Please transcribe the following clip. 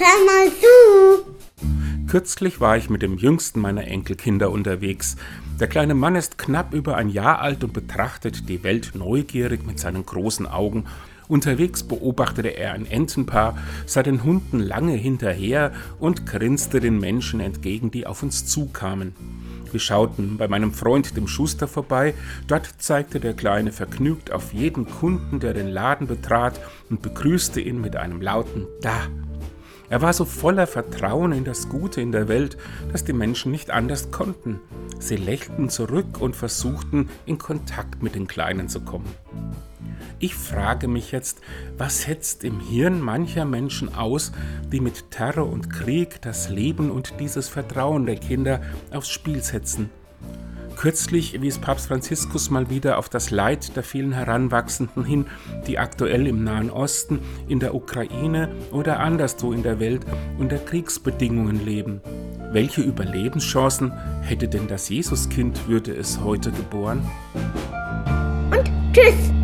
hör mal zu. Kürzlich war ich mit dem jüngsten meiner Enkelkinder unterwegs. Der kleine Mann ist knapp über ein Jahr alt und betrachtet die Welt neugierig mit seinen großen Augen. Unterwegs beobachtete er ein Entenpaar, sah den Hunden lange hinterher und grinste den Menschen entgegen, die auf uns zukamen. Wir schauten bei meinem Freund dem Schuster vorbei, dort zeigte der Kleine vergnügt auf jeden Kunden, der den Laden betrat, und begrüßte ihn mit einem lauten Da. Er war so voller Vertrauen in das Gute in der Welt, dass die Menschen nicht anders konnten. Sie lächelten zurück und versuchten, in Kontakt mit den Kleinen zu kommen. Ich frage mich jetzt, was setzt im Hirn mancher Menschen aus, die mit Terror und Krieg das Leben und dieses Vertrauen der Kinder aufs Spiel setzen? Kürzlich wies Papst Franziskus mal wieder auf das Leid der vielen Heranwachsenden hin, die aktuell im Nahen Osten, in der Ukraine oder anderswo in der Welt unter Kriegsbedingungen leben. Welche Überlebenschancen hätte denn das Jesuskind, würde es heute geboren? Und tschüss!